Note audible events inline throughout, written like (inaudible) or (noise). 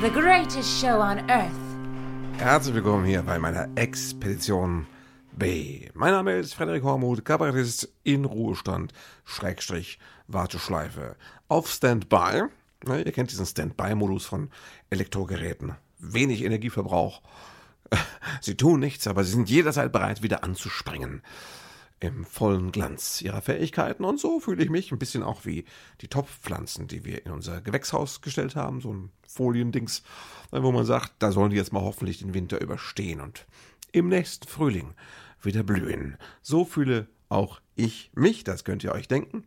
the greatest show on earth. Herzlich willkommen hier bei meiner Expedition B. Mein Name ist Frederik Hormuth, Kabarettist in Ruhestand, Schrägstrich, Warteschleife, auf Standby. Na, ihr kennt diesen Standby-Modus von Elektrogeräten. Wenig Energieverbrauch. (laughs) Sie tun nichts, aber sie sind jederzeit bereit, wieder anzuspringen im vollen Glanz ihrer Fähigkeiten. Und so fühle ich mich ein bisschen auch wie die Topfpflanzen, die wir in unser Gewächshaus gestellt haben. So ein Foliendings, wo man sagt, da sollen die jetzt mal hoffentlich den Winter überstehen und im nächsten Frühling wieder blühen. So fühle auch ich mich, das könnt ihr euch denken.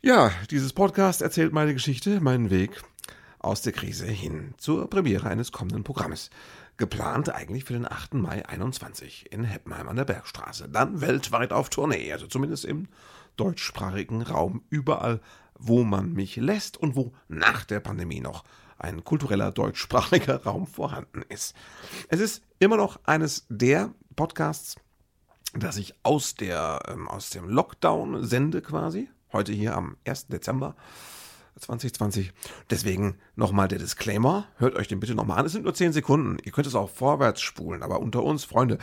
Ja, dieses Podcast erzählt meine Geschichte, meinen Weg aus der Krise hin zur Premiere eines kommenden Programmes. Geplant eigentlich für den 8. Mai 21 in Heppenheim an der Bergstraße. Dann weltweit auf Tournee, also zumindest im deutschsprachigen Raum, überall, wo man mich lässt und wo nach der Pandemie noch ein kultureller deutschsprachiger (laughs) Raum vorhanden ist. Es ist immer noch eines der Podcasts, das ich aus, der, ähm, aus dem Lockdown sende quasi. Heute hier am 1. Dezember 2020. Deswegen nochmal der Disclaimer. Hört euch den bitte nochmal an. Es sind nur 10 Sekunden. Ihr könnt es auch vorwärts spulen. Aber unter uns, Freunde,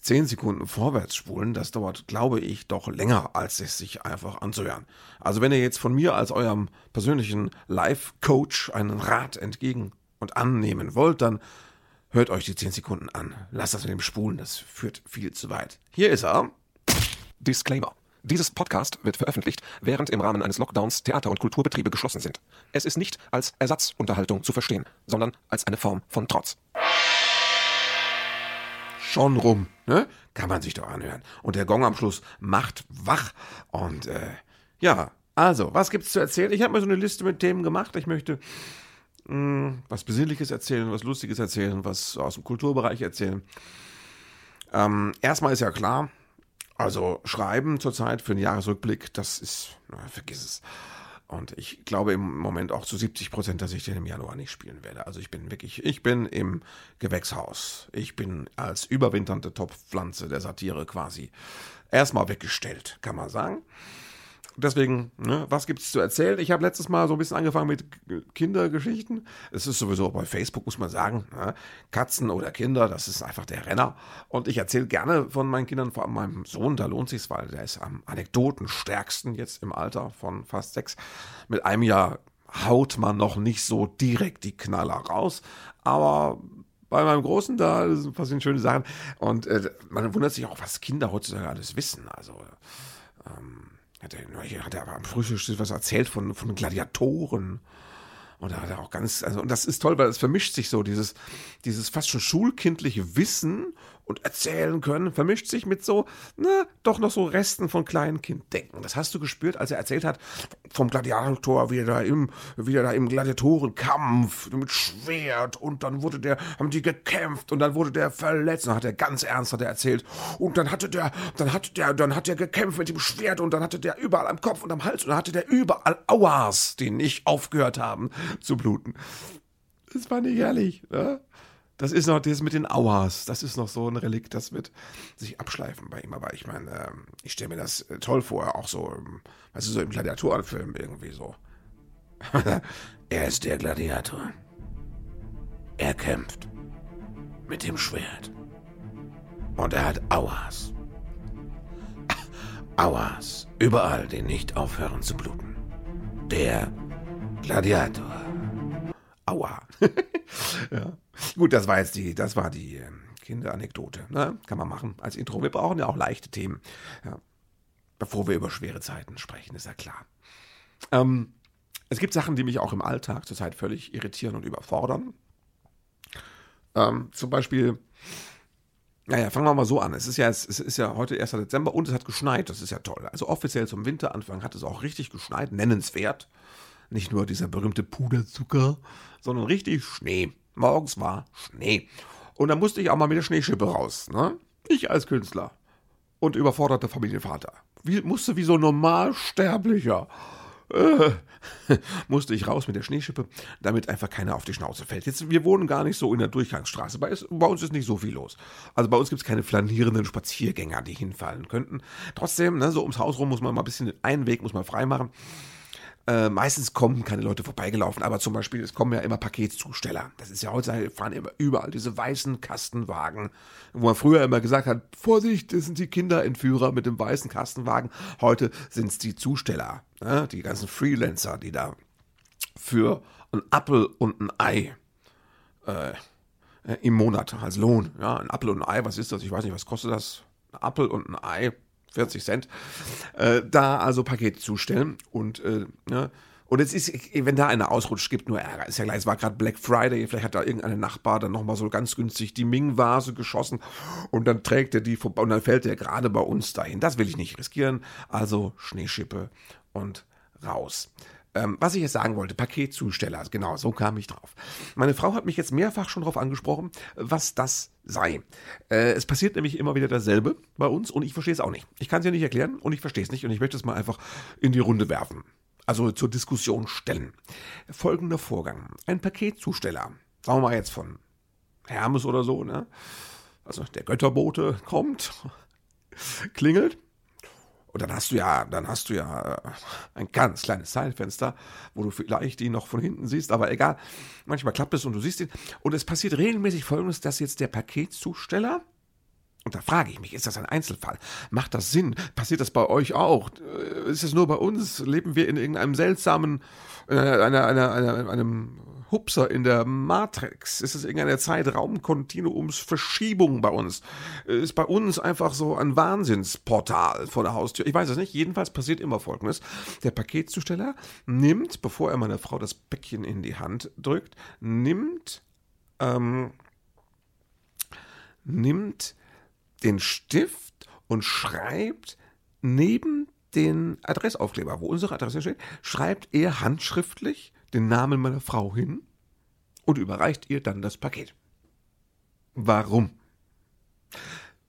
10 Sekunden vorwärts spulen, das dauert, glaube ich, doch länger, als es sich einfach anzuhören. Also wenn ihr jetzt von mir als eurem persönlichen Life-Coach einen Rat entgegen und annehmen wollt, dann hört euch die 10 Sekunden an. Lasst das mit dem Spulen, das führt viel zu weit. Hier ist er. Disclaimer. Dieses Podcast wird veröffentlicht, während im Rahmen eines Lockdowns Theater- und Kulturbetriebe geschlossen sind. Es ist nicht als Ersatzunterhaltung zu verstehen, sondern als eine Form von Trotz. Schon rum, ne? Kann man sich doch anhören. Und der Gong am Schluss macht wach. Und äh, ja, also, was gibt's zu erzählen? Ich habe mir so eine Liste mit Themen gemacht. Ich möchte mh, hm, was Besinnliches erzählen, was Lustiges erzählen, was aus dem Kulturbereich erzählen. Ähm, erstmal ist ja klar, also schreiben zurzeit für einen Jahresrückblick, das ist, na, vergiss es. Und ich glaube im Moment auch zu 70 Prozent, dass ich den im Januar nicht spielen werde. Also ich bin wirklich, ich bin im Gewächshaus. Ich bin als überwinternde Topfpflanze der Satire quasi erstmal weggestellt, kann man sagen deswegen, ne, was gibt's zu erzählen? Ich habe letztes Mal so ein bisschen angefangen mit Kindergeschichten. Es ist sowieso bei Facebook, muss man sagen, ne, Katzen oder Kinder, das ist einfach der Renner. Und ich erzähle gerne von meinen Kindern, vor allem meinem Sohn, da lohnt sich's, weil der ist am anekdotenstärksten jetzt im Alter von fast sechs. Mit einem Jahr haut man noch nicht so direkt die Knaller raus, aber bei meinem Großen da passieren schöne Sachen und äh, man wundert sich auch, was Kinder heutzutage alles wissen. Also ähm, hat er, hat er aber am Frühstück was erzählt von, von Gladiatoren. Und da hat er auch ganz, also, und das ist toll, weil es vermischt sich so, dieses, dieses fast schon schulkindliche Wissen und erzählen können, vermischt sich mit so, na, doch noch so Resten von Kleinkinddenken. Das hast du gespürt, als er erzählt hat vom Gladiator, wie er da im, wie er da im Gladiatorenkampf mit Schwert und dann wurde der, haben die gekämpft und dann wurde der verletzt. Und dann hat er ganz ernst hat er erzählt. Und dann hatte der, dann hatte der, dann hat er gekämpft mit dem Schwert und dann hatte der überall am Kopf und am Hals und dann hatte der überall Auas, die nicht aufgehört haben zu bluten. Das war nicht ehrlich, ne? Das ist noch das mit den Auers. Das ist noch so ein Relikt, das wird sich abschleifen bei ihm. Aber ich meine, ähm, ich stelle mir das äh, toll vor, auch so, ähm, weißt du, so im Gladiatorenfilm irgendwie so. (laughs) er ist der Gladiator. Er kämpft. Mit dem Schwert. Und er hat Auers. (laughs) Auers. Überall, die nicht aufhören zu bluten. Der Gladiator. Aua. (laughs) ja. Gut, das war jetzt die, das war die äh, Kinderanekdote. Ne? Kann man machen als Intro. Wir brauchen ja auch leichte Themen. Ja. Bevor wir über schwere Zeiten sprechen, ist ja klar. Ähm, es gibt Sachen, die mich auch im Alltag zurzeit völlig irritieren und überfordern. Ähm, zum Beispiel, naja, fangen wir mal so an. Es ist ja, es ist ja heute 1. Dezember und es hat geschneit. Das ist ja toll. Also offiziell zum Winteranfang hat es auch richtig geschneit, nennenswert. Nicht nur dieser berühmte Puderzucker, sondern richtig Schnee. Morgens war Schnee. Und dann musste ich auch mal mit der Schneeschippe raus. Ne? Ich als Künstler und überforderter Familienvater. Wie, musste wie so normalsterblicher. Äh, (laughs) musste ich raus mit der Schneeschippe, damit einfach keiner auf die Schnauze fällt. Jetzt, wir wohnen gar nicht so in der Durchgangsstraße. Bei, bei uns ist nicht so viel los. Also bei uns gibt es keine flanierenden Spaziergänger, die hinfallen könnten. Trotzdem, ne, so ums Haus rum muss man mal ein bisschen einen Weg muss man freimachen. Äh, meistens kommen keine Leute vorbeigelaufen, aber zum Beispiel, es kommen ja immer Paketzusteller. Das ist ja heutzutage, fahren immer überall diese weißen Kastenwagen, wo man früher immer gesagt hat, Vorsicht, das sind die Kinderentführer mit dem weißen Kastenwagen. Heute sind es die Zusteller, ne? die ganzen Freelancer, die da für ein Apfel und ein Ei äh, im Monat als Lohn. Ja, ein Apfel und ein Ei, was ist das? Ich weiß nicht, was kostet das? Ein Apfel und ein Ei, 40 Cent. Äh, da also Pakete zustellen und äh, ne, und jetzt ist, wenn da einer ausrutscht, gibt nur Ärger. Ist ja gleich, es war gerade Black Friday, vielleicht hat da irgendein Nachbar dann nochmal so ganz günstig die Ming-Vase geschossen und dann trägt er die vorbei und dann fällt der gerade bei uns dahin. Das will ich nicht riskieren. Also Schneeschippe und raus. Ähm, was ich jetzt sagen wollte, Paketzusteller, genau, so kam ich drauf. Meine Frau hat mich jetzt mehrfach schon darauf angesprochen, was das sei. Äh, es passiert nämlich immer wieder dasselbe bei uns und ich verstehe es auch nicht. Ich kann es ja nicht erklären und ich verstehe es nicht und ich möchte es mal einfach in die Runde werfen. Also zur Diskussion stellen. Folgender Vorgang. Ein Paketzusteller, sagen wir mal jetzt von Hermes oder so, ne? Also der Götterbote kommt, (laughs) klingelt und dann hast du ja, dann hast du ja äh, ein ganz kleines Zeitfenster, wo du vielleicht ihn noch von hinten siehst, aber egal. Manchmal klappt es und du siehst ihn. Und es passiert regelmäßig folgendes, dass jetzt der Paketzusteller, und da frage ich mich, ist das ein Einzelfall? Macht das Sinn? Passiert das bei euch auch? Äh, ist es nur bei uns? Leben wir in irgendeinem seltsamen, äh, einer, einer, einer, einem Hupser in der Matrix? Ist es irgendeine Zeitraumkontinuumsverschiebung bei uns? Ist bei uns einfach so ein Wahnsinnsportal vor der Haustür? Ich weiß es nicht. Jedenfalls passiert immer Folgendes. Der Paketzusteller nimmt, bevor er meiner Frau das Päckchen in die Hand drückt, nimmt, ähm, nimmt den Stift und schreibt neben den Adressaufkleber, wo unsere Adresse steht, schreibt er handschriftlich den Namen meiner Frau hin und überreicht ihr dann das Paket. Warum?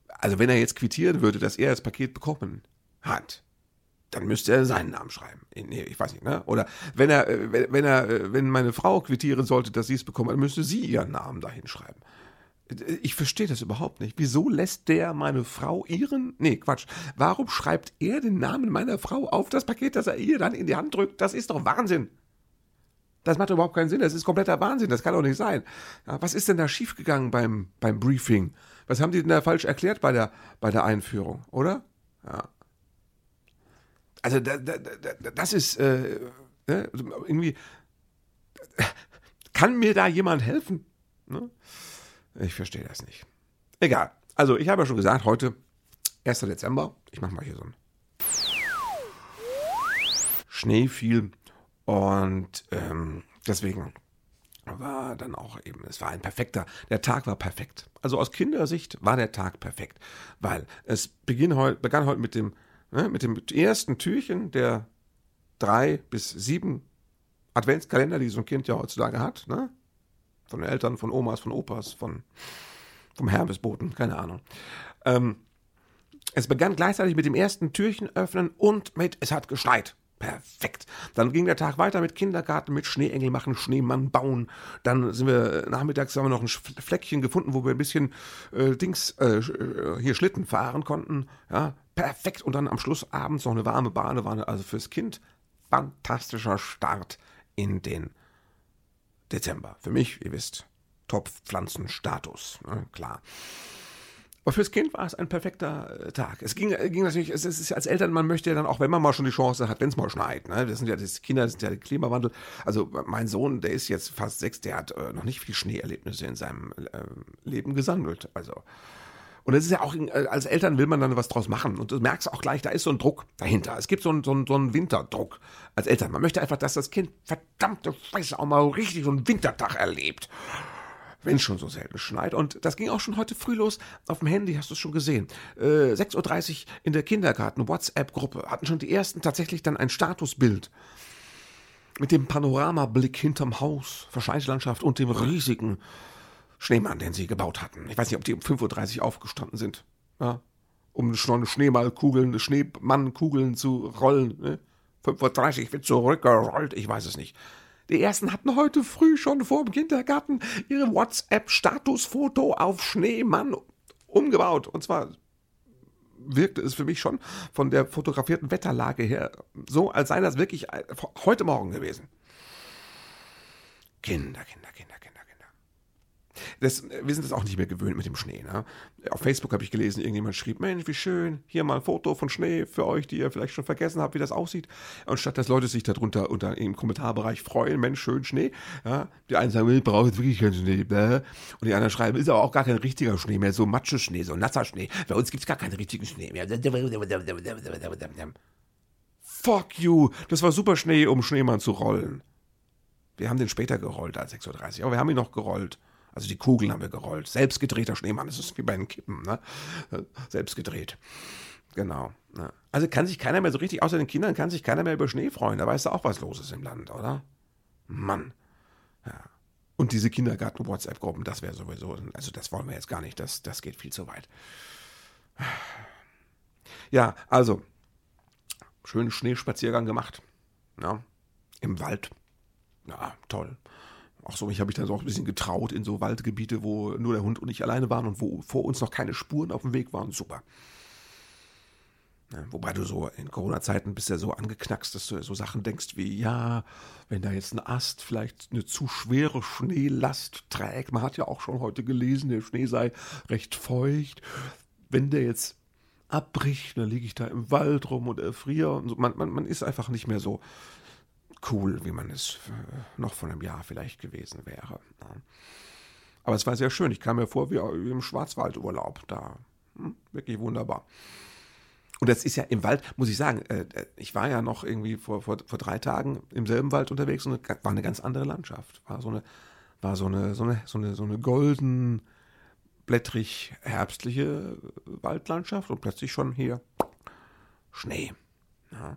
Also wenn er jetzt quittieren würde, dass er das Paket bekommen hat, dann müsste er seinen Namen schreiben. Nee, ich weiß nicht, ne? Oder wenn er, äh, wenn er, äh, wenn meine Frau quittieren sollte, dass sie es bekommen, dann müsste sie ihren Namen dahin schreiben. Ich verstehe das überhaupt nicht. Wieso lässt der meine Frau ihren. Nee, Quatsch. Warum schreibt er den Namen meiner Frau auf das Paket, das er ihr dann in die Hand drückt? Das ist doch Wahnsinn. Das macht überhaupt keinen Sinn. Das ist kompletter Wahnsinn. Das kann doch nicht sein. Ja, was ist denn da schiefgegangen beim, beim Briefing? Was haben die denn da falsch erklärt bei der, bei der Einführung, oder? Ja. Also, da, da, da, das ist äh, ne? irgendwie. Kann mir da jemand helfen? Ne? Ich verstehe das nicht. Egal. Also, ich habe ja schon gesagt, heute 1. Dezember. Ich mache mal hier so ein Schnee fiel und ähm, deswegen war dann auch eben, es war ein perfekter, der Tag war perfekt. Also aus Kindersicht war der Tag perfekt, weil es beginn heut, begann heute mit dem, ne, mit dem ersten Türchen der drei bis sieben Adventskalender, die so ein Kind ja heutzutage hat, ne? Von Eltern, von Omas, von Opas, von, vom Hermesboten, keine Ahnung. Ähm, es begann gleichzeitig mit dem ersten Türchen öffnen und mit, es hat geschneit. Perfekt. Dann ging der Tag weiter mit Kindergarten, mit Schneeengel machen, Schneemann bauen. Dann sind wir nachmittags haben wir noch ein Fleckchen gefunden, wo wir ein bisschen äh, Dings äh, äh, hier Schlitten fahren konnten. Ja, perfekt. Und dann am Schluss abends noch eine warme Badewanne. Also fürs Kind fantastischer Start in den Dezember. Für mich, ihr wisst, Top-Pflanzenstatus. Ne, klar. Aber fürs Kind war es ein perfekter äh, Tag. Es ging, ging natürlich, es ist als Eltern, man möchte ja dann auch, wenn man mal schon die Chance hat, wenn es mal schneit, ne? Das sind ja das Kinder, das sind ja der Klimawandel. Also mein Sohn, der ist jetzt fast sechs, der hat äh, noch nicht viel Schneeerlebnisse in seinem äh, Leben gesammelt. Also und das ist ja auch, äh, als Eltern will man dann was draus machen. Und du merkst auch gleich, da ist so ein Druck dahinter. Es gibt so einen, so einen, so einen Winterdruck als Eltern. Man möchte einfach, dass das Kind verdammte Scheiße auch mal richtig so einen Wintertag erlebt wenn schon so selten schneit. Und das ging auch schon heute früh los. Auf dem Handy hast du es schon gesehen. Äh, 6.30 Uhr in der Kindergarten, WhatsApp-Gruppe, hatten schon die ersten tatsächlich dann ein Statusbild. Mit dem Panoramablick hinterm Haus, Verschneite und dem riesigen Schneemann, den sie gebaut hatten. Ich weiß nicht, ob die um 5.30 Uhr aufgestanden sind. Ja, um schon Schneemannkugeln, Schneemannkugeln zu rollen. Ne? 5.30 Uhr wird zurückgerollt, ich weiß es nicht. Die ersten hatten heute früh schon vor dem Kindergarten ihre WhatsApp-Statusfoto auf Schneemann umgebaut. Und zwar wirkte es für mich schon von der fotografierten Wetterlage her so, als sei das wirklich heute Morgen gewesen. Kinder, Kinder, Kinder, Kinder, Kinder. Das, wir sind das auch nicht mehr gewöhnt mit dem Schnee. Ne? Auf Facebook habe ich gelesen, irgendjemand schrieb, Mensch, wie schön, hier mal ein Foto von Schnee für euch, die ihr vielleicht schon vergessen habt, wie das aussieht. Und statt dass Leute sich darunter unter im Kommentarbereich freuen, Mensch, schön Schnee. Ja? Die einen sagen, ich brauche jetzt wirklich keinen Schnee. Bäh. Und die anderen schreiben, ist aber auch gar kein richtiger Schnee mehr, so Matscheschnee, so nasser Schnee. Bei uns gibt es gar keinen richtigen Schnee mehr. Fuck you, das war super Schnee, um Schneemann zu rollen. Wir haben den später gerollt als 6.30 Uhr, aber wir haben ihn noch gerollt. Also die Kugeln haben wir gerollt. Selbstgedrehter Schneemann, das ist wie bei den Kippen, ne? Selbst gedreht. Genau. Ne? Also kann sich keiner mehr so richtig, außer den Kindern, kann sich keiner mehr über Schnee freuen. Da weißt du auch, was los ist im Land, oder? Mann. Ja. Und diese Kindergarten-WhatsApp-Gruppen, das wäre sowieso, also das wollen wir jetzt gar nicht, das, das geht viel zu weit. Ja, also, schönen Schneespaziergang gemacht. Ja, Im Wald ja, toll. Auch so, ich habe mich dann so auch ein bisschen getraut in so Waldgebiete, wo nur der Hund und ich alleine waren und wo vor uns noch keine Spuren auf dem Weg waren. Super. Ja, wobei du so in Corona-Zeiten bist ja so angeknackst, dass du so Sachen denkst wie, ja, wenn da jetzt ein Ast vielleicht eine zu schwere Schneelast trägt, man hat ja auch schon heute gelesen, der Schnee sei recht feucht. Wenn der jetzt abbricht, dann liege ich da im Wald rum und erfriere. Und so. man, man, man ist einfach nicht mehr so, cool, wie man es äh, noch vor einem Jahr vielleicht gewesen wäre. Aber es war sehr schön. Ich kam mir vor wie im Schwarzwaldurlaub da. Hm, wirklich wunderbar. Und das ist ja im Wald, muss ich sagen, äh, äh, ich war ja noch irgendwie vor, vor, vor drei Tagen im selben Wald unterwegs und war eine ganz andere Landschaft. War so eine, war so eine, so eine, so eine, so eine golden, blättrig herbstliche Waldlandschaft und plötzlich schon hier Schnee. Ja.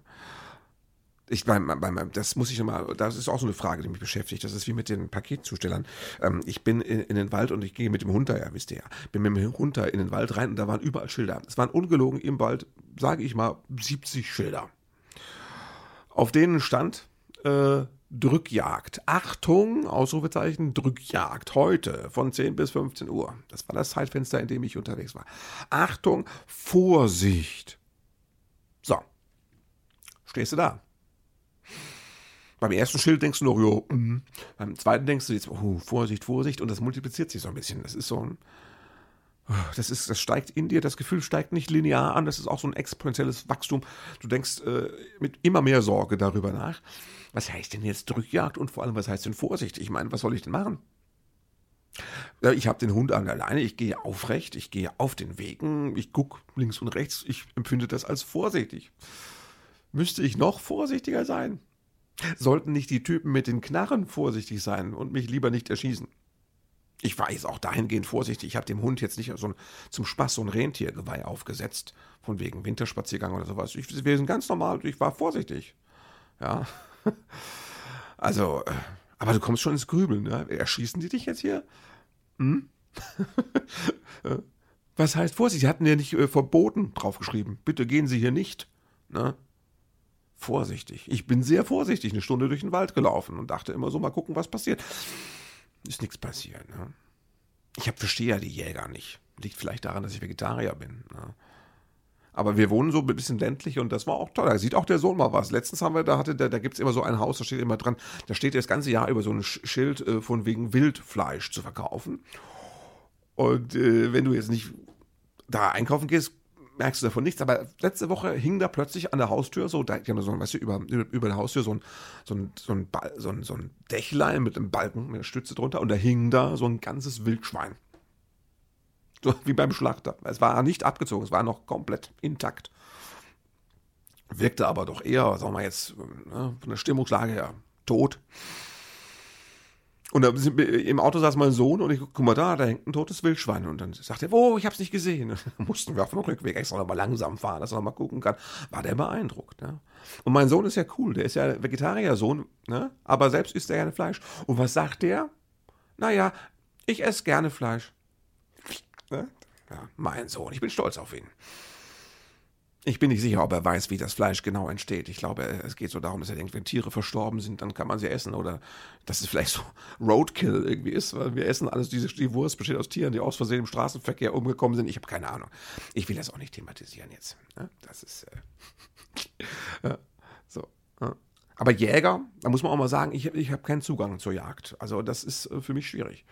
Ich, beim, das muss ich nochmal, das ist auch so eine Frage, die mich beschäftigt. Das ist wie mit den Paketzustellern. Ähm, ich bin in, in, den Wald und ich gehe mit dem Hund da, ja, wisst ihr ja. Bin mit dem Hund in den Wald rein und da waren überall Schilder. Es waren ungelogen im Wald, sage ich mal, 70 Schilder. Auf denen stand äh, Drückjagd. Achtung, Ausrufezeichen, Drückjagd. Heute von 10 bis 15 Uhr. Das war das Zeitfenster, in dem ich unterwegs war. Achtung, Vorsicht. So. Stehst du da? Beim ersten Schild denkst du noch, jo, mm. beim zweiten denkst du jetzt, oh, Vorsicht, Vorsicht, und das multipliziert sich so ein bisschen. Das ist so ein, das ist, das steigt in dir, das Gefühl steigt nicht linear an, das ist auch so ein exponentielles Wachstum. Du denkst äh, mit immer mehr Sorge darüber nach. Was heißt denn jetzt Drückjagd und vor allem, was heißt denn Vorsicht? Ich meine, was soll ich denn machen? Ich habe den Hund an alleine, ich gehe aufrecht, ich gehe auf den Wegen, ich gucke links und rechts, ich empfinde das als vorsichtig. Müsste ich noch vorsichtiger sein? Sollten nicht die Typen mit den Knarren vorsichtig sein und mich lieber nicht erschießen? Ich war jetzt auch dahingehend vorsichtig. Ich habe dem Hund jetzt nicht so ein, zum Spaß so ein Rentiergeweih aufgesetzt, von wegen Winterspaziergang oder sowas. Ich, wir sind ganz normal, ich war vorsichtig. Ja. (laughs) Also, äh, aber du kommst schon ins Grübeln. Ne? Erschießen die dich jetzt hier? Hm? (laughs) Was heißt Vorsicht? Sie hatten ja nicht äh, verboten draufgeschrieben. Bitte gehen Sie hier nicht. Ne? Vorsichtig. Ich bin sehr vorsichtig eine Stunde durch den Wald gelaufen und dachte immer so, mal gucken, was passiert. Ist nichts passiert. Ne? Ich hab, verstehe ja die Jäger nicht. Liegt vielleicht daran, dass ich Vegetarier bin. Ne? Aber wir wohnen so ein bisschen ländlich und das war auch toll. Da sieht auch der Sohn mal was. Letztens haben wir, da hatte, da, da gibt es immer so ein Haus, da steht immer dran, da steht das ganze Jahr über so ein Schild äh, von wegen Wildfleisch zu verkaufen. Und äh, wenn du jetzt nicht da einkaufen gehst, merkst du davon nichts. Aber letzte Woche hing da plötzlich an der Haustür so, da, so, weißt du, über, über der Haustür so ein, so ein, so ein, so ein, so ein Dächlein mit einem Balken, mit einer Stütze drunter und da hing da so ein ganzes Wildschwein. So (laughs) wie beim Schlachter. Es war nicht abgezogen, es war noch komplett intakt. Wirkte aber doch eher, sagen wir jetzt, ne, von der Stimmungslage her tot. Und da im Auto saß mein Sohn und ich guck mal da, da hängt ein totes Wildschwein. Und dann sagt er, oh, ich hab's nicht gesehen. (laughs) Mussten wir auf dem Rückweg extra nochmal langsam fahren, dass er nochmal gucken kann. War der beeindruckt. Ne? Und mein Sohn ist ja cool, der ist ja Vegetarier-Sohn, ne? aber selbst isst er gerne Fleisch. Und was sagt der? Naja, ich esse gerne Fleisch. (laughs) Ne? Ja, mein Sohn, ich bin stolz auf ihn. Ich bin nicht sicher, ob er weiß, wie das Fleisch genau entsteht. Ich glaube, es geht so darum, dass er denkt, wenn Tiere verstorben sind, dann kann man sie essen. Oder dass es vielleicht so (laughs) Roadkill irgendwie ist, weil wir essen alles, diese die Wurst besteht aus Tieren, die aus Versehen im Straßenverkehr umgekommen sind. Ich habe keine Ahnung. Ich will das auch nicht thematisieren jetzt. Ne? Das ist äh, (laughs) so. Aber Jäger, da muss man auch mal sagen, ich, ich habe keinen Zugang zur Jagd. Also das ist äh, für mich schwierig.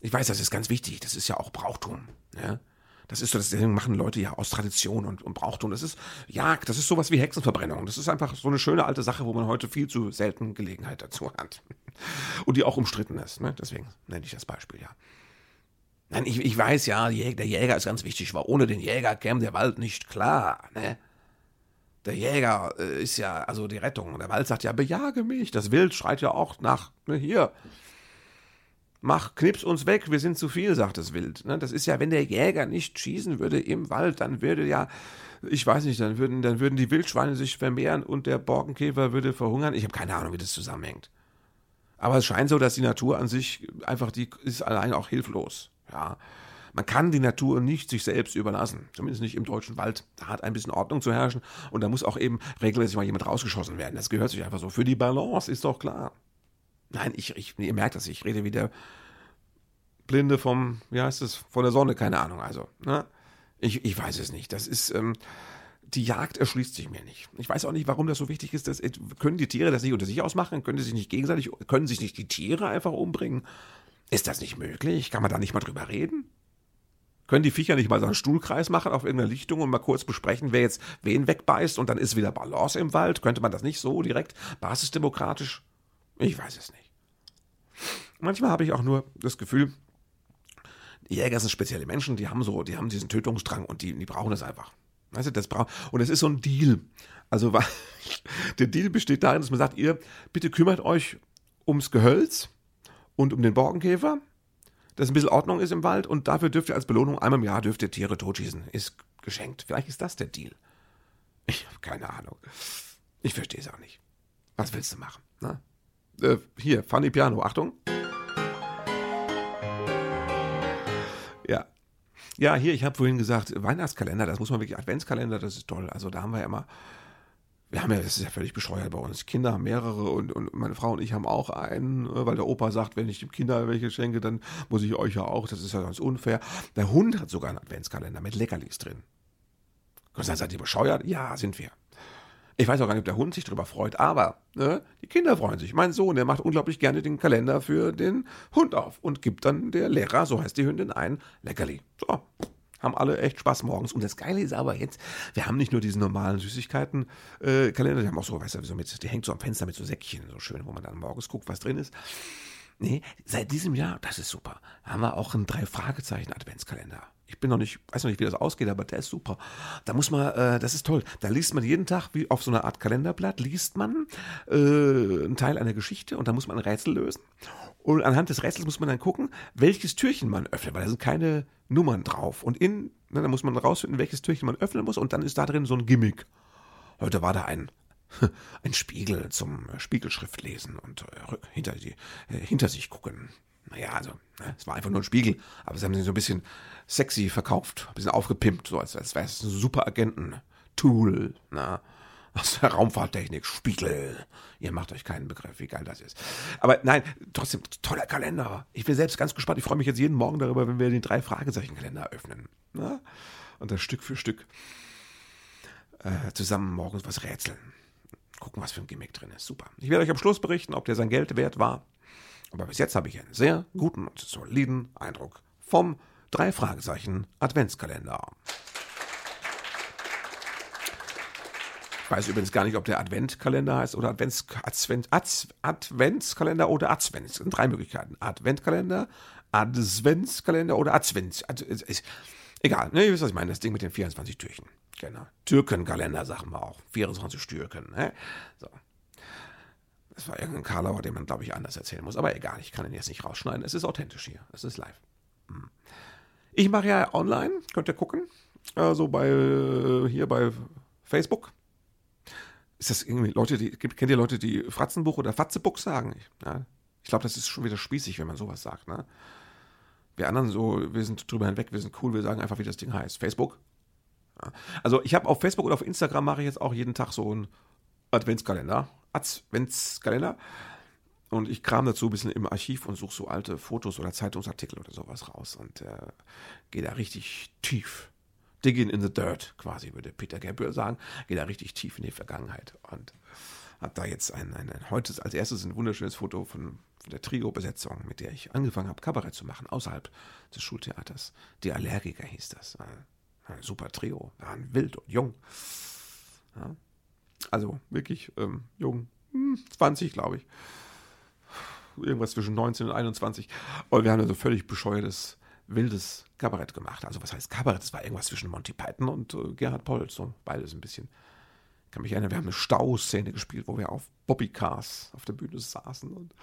Ich weiß, das ist ganz wichtig. Das ist ja auch Brauchtum. Ne? Das ist so, das machen Leute ja aus Tradition und, und Brauchtum. Das ist Jagd, das ist sowas wie Hexenverbrennung. Das ist einfach so eine schöne alte Sache, wo man heute viel zu selten Gelegenheit dazu hat. (laughs) Und die auch umstritten ist. Ne? Deswegen nenne ich das Beispiel, ja. Nein, ich, ich weiß ja, der Jäger ist ganz wichtig, weil ohne den Jäger käme der Wald nicht klar. Ne? Der Jäger äh, ist ja also die Rettung. Der Wald sagt ja, bejage mich. Das Wild schreit ja auch nach, ne, hier, mach, knips uns weg, wir sind zu viel, sagt das Wild. Ne? Das ist ja, wenn der Jäger nicht schießen würde im Wald, dann würde ja, ich weiß nicht, dann würden, dann würden die Wildschweine sich vermehren und der Borkenkäfer würde verhungern. Ich habe keine Ahnung, wie das zusammenhängt. Aber es scheint so, dass die Natur an sich einfach, die ist allein auch hilflos. Ja. Man kann die Natur nicht sich selbst überlassen. Zumindest nicht im deutschen Wald. Da hat ein bisschen Ordnung zu herrschen und da muss auch eben regelmäßig mal jemand rausgeschossen werden. Das gehört sich einfach so. Für die Balance ist doch klar. Nein, ich, ich, ihr merkt das, ich rede wie der Blinde vom, wie heißt es, von der Sonne, keine Ahnung. Also, ne? ich, ich weiß es nicht. Das ist, ähm, die Jagd erschließt sich mir nicht. Ich weiß auch nicht, warum das so wichtig ist. Dass, äh, können die Tiere das nicht unter sich ausmachen? Können sie sich nicht gegenseitig, können sich nicht die Tiere einfach umbringen? Ist das nicht möglich? Kann man da nicht mal drüber reden? Können die Viecher nicht mal so einen Stuhlkreis machen auf irgendeiner Lichtung und mal kurz besprechen, wer jetzt wen wegbeißt und dann ist wieder Balance im Wald? Könnte man das nicht so direkt basisdemokratisch? Ich weiß es nicht. Manchmal habe ich auch nur das Gefühl, Jäger sind spezielle Menschen, die haben so, die haben diesen Tötungsdrang und die, die brauchen das einfach. Weißt du, das braucht, und es ist so ein Deal. Also, (laughs) der Deal besteht darin, dass man sagt, ihr, bitte kümmert euch ums Gehölz und um den Borkenkäfer, dass ein bisschen Ordnung ist im Wald und dafür dürft ihr als Belohnung einmal im Jahr dürft ihr Tiere totschießen. Ist geschenkt. Vielleicht ist das der Deal. Ich habe keine Ahnung. Ich verstehe es auch nicht. Was willst du machen? Ne? Äh, hier, Funny Piano, Achtung. Ja. Ja, hier, ich habe vorhin gesagt, Weihnachtskalender, das muss man wirklich, Adventskalender, das ist toll. Also da haben wir ja immer, wir haben ja, das ist ja völlig bescheuert bei uns. Kinder haben mehrere und, und meine Frau und ich haben auch einen, weil der Opa sagt, wenn ich dem Kinder welche schenke, dann muss ich euch ja auch. Das ist ja ganz unfair. Der Hund hat sogar einen Adventskalender mit Leckerlis drin. Seid ihr bescheuert? Ja, sind wir. Ich weiß auch gar nicht, ob der Hund sich darüber freut, aber ne, die Kinder freuen sich. Mein Sohn, der macht unglaublich gerne den Kalender für den Hund auf und gibt dann der Lehrer, so heißt die Hündin, ein Leckerli. So, haben alle echt Spaß morgens. Und das Geile ist aber jetzt, wir haben nicht nur diesen normalen Süßigkeiten-Kalender, äh, wir haben auch so, weißt du, so mit, die hängt so am Fenster mit so Säckchen, so schön, wo man dann morgens guckt, was drin ist. Nee, seit diesem Jahr, das ist super, haben wir auch einen Drei-Fragezeichen-Adventskalender. Ich bin noch nicht, weiß noch nicht, wie das ausgeht, aber der ist super. Da muss man, äh, das ist toll. Da liest man jeden Tag, wie auf so einer Art Kalenderblatt, liest man äh, einen Teil einer Geschichte und da muss man ein Rätsel lösen. Und anhand des Rätsels muss man dann gucken, welches Türchen man öffnet, weil da sind keine Nummern drauf. Und in, ne, da muss man rausfinden, welches Türchen man öffnen muss und dann ist da drin so ein Gimmick. Heute war da ein (laughs) ein Spiegel zum Spiegelschrift lesen und äh, hinter, die, äh, hinter sich gucken. Naja, also, ne, es war einfach nur ein Spiegel, aber sie haben sich so ein bisschen sexy verkauft, ein bisschen aufgepimpt, so als, als wäre es ein super Agenten-Tool, na, aus der Raumfahrttechnik, Spiegel. Ihr macht euch keinen Begriff, wie geil das ist. Aber nein, trotzdem, toller Kalender. Ich bin selbst ganz gespannt. Ich freue mich jetzt jeden Morgen darüber, wenn wir den drei Fragezeichen-Kalender öffnen. Na? Und dann Stück für Stück äh, zusammen morgens was rätseln. Gucken, was für ein Gimmick drin ist. Super. Ich werde euch am Schluss berichten, ob der sein Geld wert war. Aber bis jetzt habe ich einen sehr guten und soliden Eindruck vom drei Fragezeichen Adventskalender. Ich weiß übrigens gar nicht, ob der Adventkalender heißt oder Advents, Advent, Adventskalender oder Advents. sind drei Möglichkeiten. Adventkalender, Adventskalender oder Advents. Ad, egal, ne, ihr wisst, was ich meine. Das Ding mit den 24 Türchen. Genau. Türkenkalender, sagen wir auch. 24 Türken. Ne? So. Das war irgendein Karlauer, den man, glaube ich, anders erzählen muss. Aber egal, ich kann ihn jetzt nicht rausschneiden. Es ist authentisch hier. Es ist live. Hm. Ich mache ja online, könnt ihr gucken. Also bei äh, hier bei Facebook. Ist das irgendwie Leute, die, kennt ihr Leute, die Fratzenbuch oder Fatzebuch sagen? Ja, ich glaube, das ist schon wieder spießig, wenn man sowas sagt. Ne? Wir anderen so, wir sind drüber hinweg, wir sind cool, wir sagen einfach, wie das Ding heißt. Facebook? Ja. Also ich habe auf Facebook oder auf Instagram mache ich jetzt auch jeden Tag so einen Adventskalender. Adventskalender. Und ich kram dazu ein bisschen im Archiv und suche so alte Fotos oder Zeitungsartikel oder sowas raus und äh, gehe da richtig tief. Digging in the dirt, quasi, würde Peter Gabriel sagen. Gehe da richtig tief in die Vergangenheit. Und habe da jetzt ein, ein, ein, heute als erstes ein wunderschönes Foto von, von der Trio-Besetzung, mit der ich angefangen habe, Kabarett zu machen, außerhalb des Schultheaters. Die Allergiker hieß das. Ein super Trio, waren wild und jung. Ja. Also wirklich ähm, jung, 20 hm, glaube ich. Irgendwas zwischen 19 und 21. Und wir haben so völlig bescheuertes, wildes Kabarett gemacht. Also was heißt Kabarett? Das war irgendwas zwischen Monty Python und äh, Gerhard Polt. So beides ein bisschen. Ich kann mich erinnern, wir haben eine Stauszene gespielt, wo wir auf Bobbycars auf der Bühne saßen. Und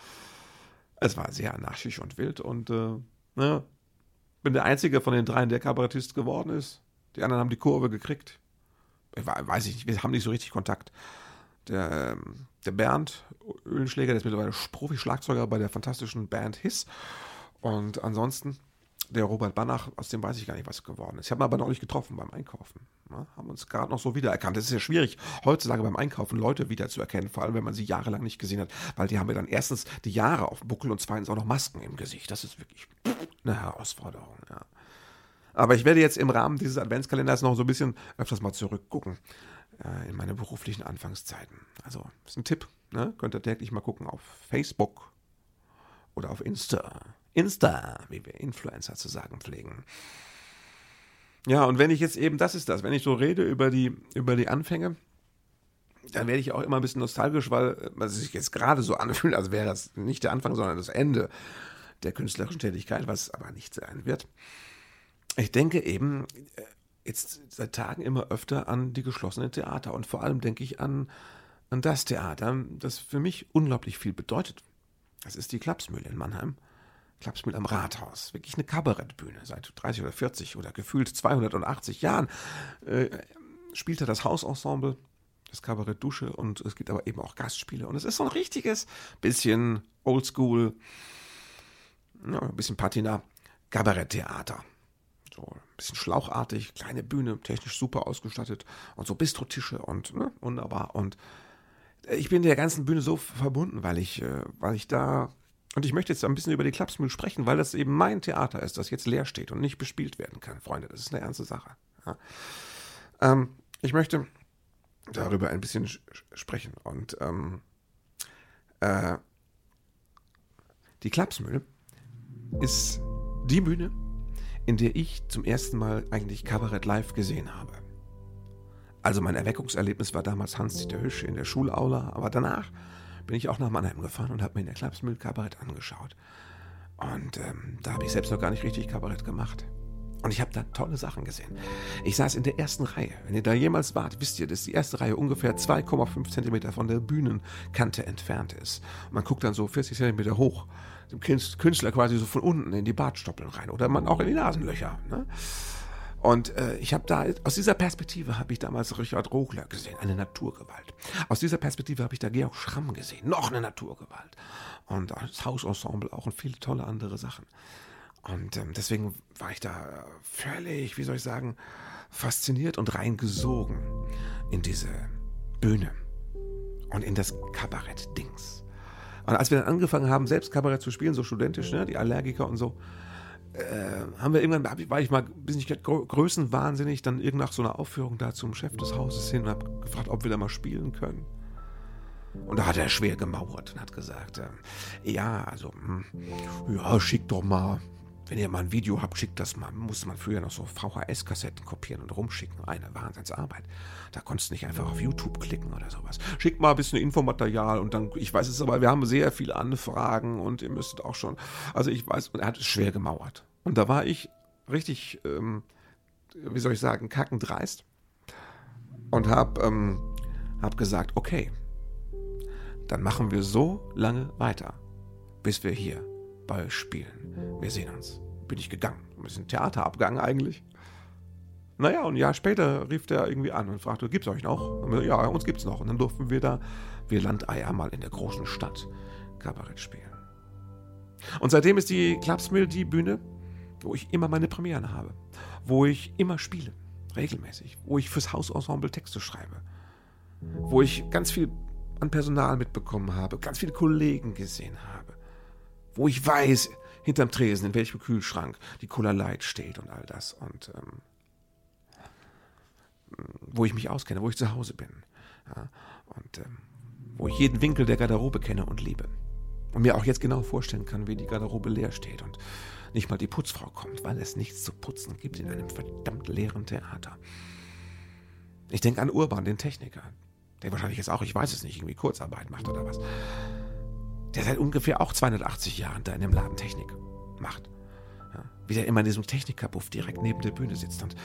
es war sehr anarchisch und wild. Und äh, ne, bin der Einzige von den dreien, der Kabarettist geworden ist. Die anderen haben die Kurve gekriegt. Weiß ich nicht, wir haben nicht so richtig Kontakt. Der, ähm, der Bernd Ölenschläger, der ist mittlerweile Profi-Schlagzeuger bei der fantastischen Band Hiss. Und ansonsten der Robert Banach, aus dem weiß ich gar nicht, was geworden ist. Ich habe ihn aber noch nicht getroffen beim Einkaufen. Ja, haben uns gerade noch so wiedererkannt. Es ist ja schwierig, heutzutage beim Einkaufen Leute wiederzuerkennen, vor allem wenn man sie jahrelang nicht gesehen hat, weil die haben ja dann erstens die Jahre auf dem Buckel und zweitens auch noch Masken im Gesicht. Das ist wirklich eine Herausforderung. Ja. Aber ich werde jetzt im Rahmen dieses Adventskalenders noch so ein bisschen öfters mal zurückgucken äh, in meine beruflichen Anfangszeiten. Also, ist ein Tipp. Ne? Könnt ihr täglich mal gucken auf Facebook oder auf Insta. Insta, wie wir Influencer zu sagen pflegen. Ja, und wenn ich jetzt eben, das ist das, wenn ich so rede über die, über die Anfänge, dann werde ich auch immer ein bisschen nostalgisch, weil es sich jetzt gerade so anfühlt, als wäre das nicht der Anfang, sondern das Ende der künstlerischen Tätigkeit, was aber nicht sein wird ich denke eben äh, jetzt seit Tagen immer öfter an die geschlossenen Theater und vor allem denke ich an, an das Theater, das für mich unglaublich viel bedeutet. Das ist die Klapsmühle in Mannheim. Klapsmühle am Rathaus. Wirklich eine Kabarettbühne. Seit 30 oder 40 oder gefühlt 280 Jahren äh, spielte das Hausensemble, das Kabarett Dusche und es gibt aber eben auch Gastspiele. Und es ist so ein richtiges bisschen Oldschool, ja, ein bisschen Patina, Kabaretttheater. So ein bisschen schlauchartig, kleine Bühne, technisch super ausgestattet und so Bistrotische und ne, wunderbar. Und äh, ich bin der ganzen Bühne so verbunden, weil ich, äh, weil ich da und ich möchte jetzt ein bisschen über die Klapsmühle sprechen, weil das eben mein Theater ist, das jetzt leer steht und nicht bespielt werden kann, Freunde. Das ist eine ernste Sache. Ja. Ähm, ich möchte darüber ein bisschen sprechen. Und ähm, äh, die Klapsmühle ist die Bühne, in der ich zum ersten Mal eigentlich Kabarett live gesehen habe. Also mein Erweckungserlebnis war damals Hans-Dieter Hüsch in der Schulaula, aber danach bin ich auch nach Mannheim gefahren und habe mir in der Klapsmühl Kabarett angeschaut. Und ähm, da habe ich selbst noch gar nicht richtig Kabarett gemacht. Und ich habe da tolle Sachen gesehen. Ich saß in der ersten Reihe. Wenn ihr da jemals wart, wisst ihr, dass die erste Reihe ungefähr 2,5 Zentimeter von der Bühnenkante entfernt ist. Man guckt dann so 40 Zentimeter hoch dem Künstler quasi so von unten in die Bartstoppeln rein oder man auch in die Nasenlöcher. Ne? Und äh, ich habe da, aus dieser Perspektive habe ich damals Richard Rochler gesehen, eine Naturgewalt. Aus dieser Perspektive habe ich da Georg Schramm gesehen, noch eine Naturgewalt. Und das Hausensemble auch und viele tolle andere Sachen. Und ähm, deswegen war ich da völlig, wie soll ich sagen, fasziniert und reingesogen in diese Bühne und in das Kabarett-Dings. Und als wir dann angefangen haben, selbst Kabarett zu spielen, so studentisch, ne, die Allergiker und so, äh, haben wir irgendwann, war ich mal ein bisschen größenwahnsinnig, dann irgend nach so einer Aufführung da zum Chef des Hauses hin und habe gefragt, ob wir da mal spielen können. Und da hat er schwer gemauert und hat gesagt, äh, ja, also, mh, hm, ja, schick doch mal wenn ihr mal ein Video habt, schickt das mal. Musste man früher noch so VHS-Kassetten kopieren und rumschicken. Eine Wahnsinnsarbeit. Da konntest du nicht einfach auf YouTube klicken oder sowas. Schickt mal ein bisschen Infomaterial und dann, ich weiß es aber, wir haben sehr viele Anfragen und ihr müsstet auch schon. Also ich weiß, und er hat es schwer gemauert. Und da war ich richtig, ähm, wie soll ich sagen, kackendreist und hab, ähm, hab gesagt, okay, dann machen wir so lange weiter, bis wir hier bei spielen. Wir sehen uns. Bin ich gegangen. Ein bisschen Theaterabgang eigentlich. Naja, und ein Jahr später rief der irgendwie an und fragte, gibt's euch noch? Wir, ja, uns gibt's noch. Und dann durften wir da, wir Landeier, mal in der großen Stadt Kabarett spielen. Und seitdem ist die Klapsmill die Bühne, wo ich immer meine Premieren habe. Wo ich immer spiele. Regelmäßig. Wo ich fürs Hausensemble Texte schreibe. Wo ich ganz viel an Personal mitbekommen habe, ganz viele Kollegen gesehen habe. Wo ich weiß, hinterm Tresen, in welchem Kühlschrank die Cola Light steht und all das. Und ähm, wo ich mich auskenne, wo ich zu Hause bin. Ja, und ähm, wo ich jeden Winkel der Garderobe kenne und liebe. Und mir auch jetzt genau vorstellen kann, wie die Garderobe leer steht und nicht mal die Putzfrau kommt, weil es nichts zu putzen gibt in einem verdammt leeren Theater. Ich denke an Urban, den Techniker, der wahrscheinlich jetzt auch, ich weiß es nicht, irgendwie Kurzarbeit macht oder was. Der seit ungefähr auch 280 Jahren da in dem Laden Technik macht. Ja, wie der immer in diesem Technikerbuff direkt neben der Bühne sitzt und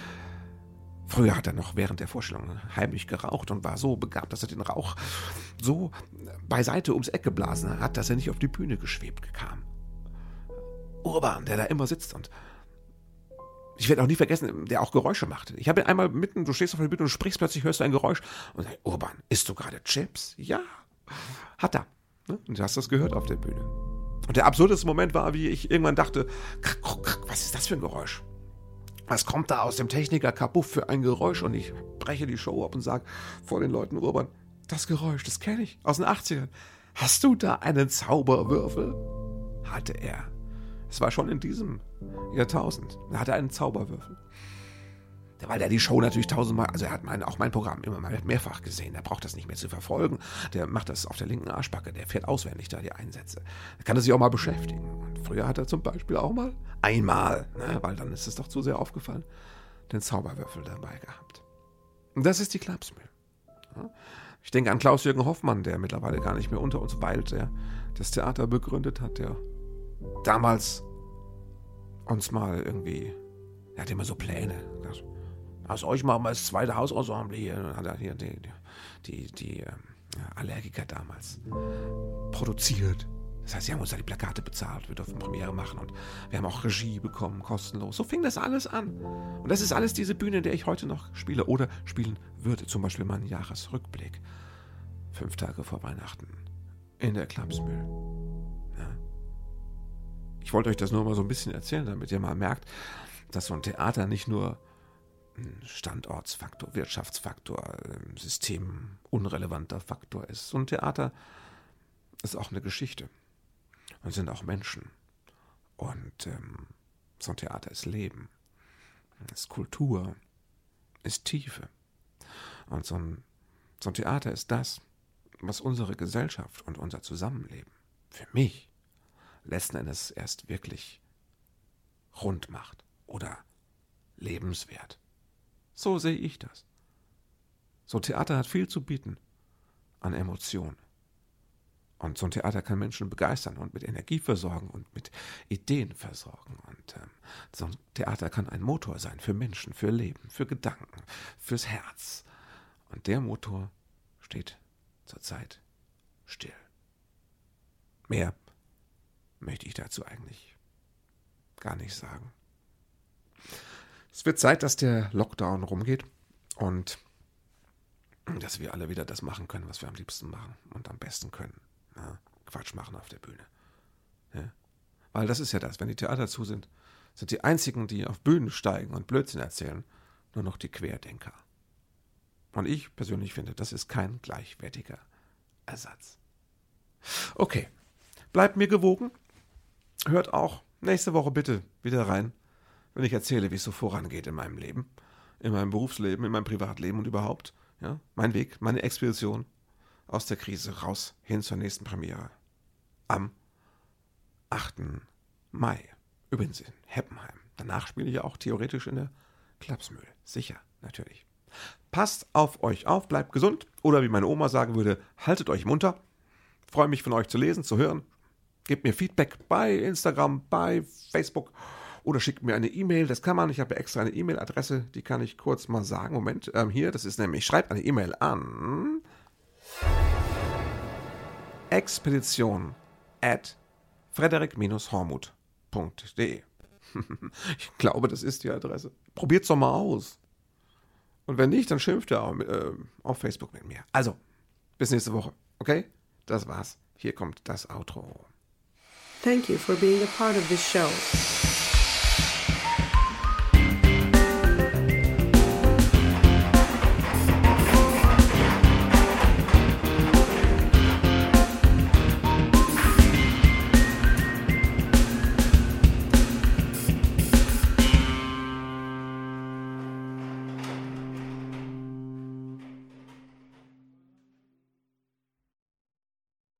Früher hat er noch während der Vorstellung heimlich geraucht und war so begabt, dass er den Rauch so beiseite ums Eck geblasen hat, dass er nicht auf die Bühne geschwebt kam. Urban, der da immer sitzt und ich werde auch nie vergessen, der auch Geräusche macht. Ich habe ihn einmal mitten, du stehst auf der Bühne und sprichst, plötzlich hörst du ein Geräusch und sagst, Urban, isst du gerade Chips? Ja, hat er. Ne? Und du hast das gehört auf der Bühne. Und der absurdeste Moment war, wie ich irgendwann dachte, was ist das für ein Geräusch? Was kommt da aus dem Techniker Kapuff für ein Geräusch? Und ich breche die Show ab und sage vor den Leuten, Urban, das Geräusch, das kenne ich aus den 80ern. Hast du da einen Zauberwürfel? Hatte er. Es war schon in diesem Jahrtausend. Er hatte einen Zauberwürfel. Weil der die Show natürlich tausendmal, also er hat mein, auch mein Programm immer mal mehrfach gesehen. Der braucht das nicht mehr zu verfolgen. Der macht das auf der linken Arschbacke. Der fährt auswendig da die Einsätze. Da kann er sich auch mal beschäftigen. Und früher hat er zum Beispiel auch mal, einmal, ne, weil dann ist es doch zu sehr aufgefallen, den Zauberwürfel dabei gehabt. Und das ist die Klapsmühl. Ja. Ich denke an Klaus-Jürgen Hoffmann, der mittlerweile gar nicht mehr unter uns weilt, der das Theater begründet hat, der damals uns mal irgendwie, er hatte immer so Pläne. Aus euch machen wir das zweite Hausensemble hier. Dann hat er hier die, die, die äh, Allergiker damals produziert. Das heißt, sie haben uns da die Plakate bezahlt, wir durften Premiere machen und wir haben auch Regie bekommen, kostenlos. So fing das alles an. Und das ist alles diese Bühne, in der ich heute noch spiele oder spielen würde. Zum Beispiel meinen Jahresrückblick. Fünf Tage vor Weihnachten in der Klapsmühl. Ja. Ich wollte euch das nur mal so ein bisschen erzählen, damit ihr mal merkt, dass so ein Theater nicht nur Standortsfaktor, Wirtschaftsfaktor, ähm, systemunrelevanter Faktor ist. So ein Theater ist auch eine Geschichte und sind auch Menschen. Und ähm, so ein Theater ist Leben, ist Kultur, ist Tiefe. Und so ein, so ein Theater ist das, was unsere Gesellschaft und unser Zusammenleben für mich letzten Endes erst wirklich rund macht oder lebenswert. So sehe ich das. So ein Theater hat viel zu bieten an Emotionen. Und so ein Theater kann Menschen begeistern und mit Energie versorgen und mit Ideen versorgen. Und ähm, so ein Theater kann ein Motor sein für Menschen, für Leben, für Gedanken, fürs Herz. Und der Motor steht zurzeit still. Mehr möchte ich dazu eigentlich gar nicht sagen. Es wird Zeit, dass der Lockdown rumgeht und dass wir alle wieder das machen können, was wir am liebsten machen und am besten können. Ja, Quatsch machen auf der Bühne. Ja? Weil das ist ja das, wenn die Theater zu sind, sind die einzigen, die auf Bühnen steigen und Blödsinn erzählen, nur noch die Querdenker. Und ich persönlich finde, das ist kein gleichwertiger Ersatz. Okay, bleibt mir gewogen. Hört auch nächste Woche bitte wieder rein wenn ich erzähle, wie es so vorangeht in meinem Leben, in meinem Berufsleben, in meinem Privatleben und überhaupt. Ja, mein Weg, meine Expedition aus der Krise raus hin zur nächsten Premiere. Am 8. Mai. Übrigens in Heppenheim. Danach spiele ich auch theoretisch in der Klapsmühle. Sicher, natürlich. Passt auf euch auf, bleibt gesund oder wie meine Oma sagen würde, haltet euch munter. Freue mich von euch zu lesen, zu hören. Gebt mir Feedback bei Instagram, bei Facebook oder schickt mir eine E-Mail. Das kann man. Ich habe extra eine E-Mail-Adresse, die kann ich kurz mal sagen. Moment, ähm, hier, das ist nämlich, schreibt eine E-Mail an expedition at frederik-hormuth.de. (laughs) ich glaube, das ist die Adresse. Probiert's doch mal aus. Und wenn nicht, dann schimpft er auch, äh, auf Facebook mit mir. Also, bis nächste Woche. Okay? Das war's. Hier kommt das Outro. Thank you for being a part of this show.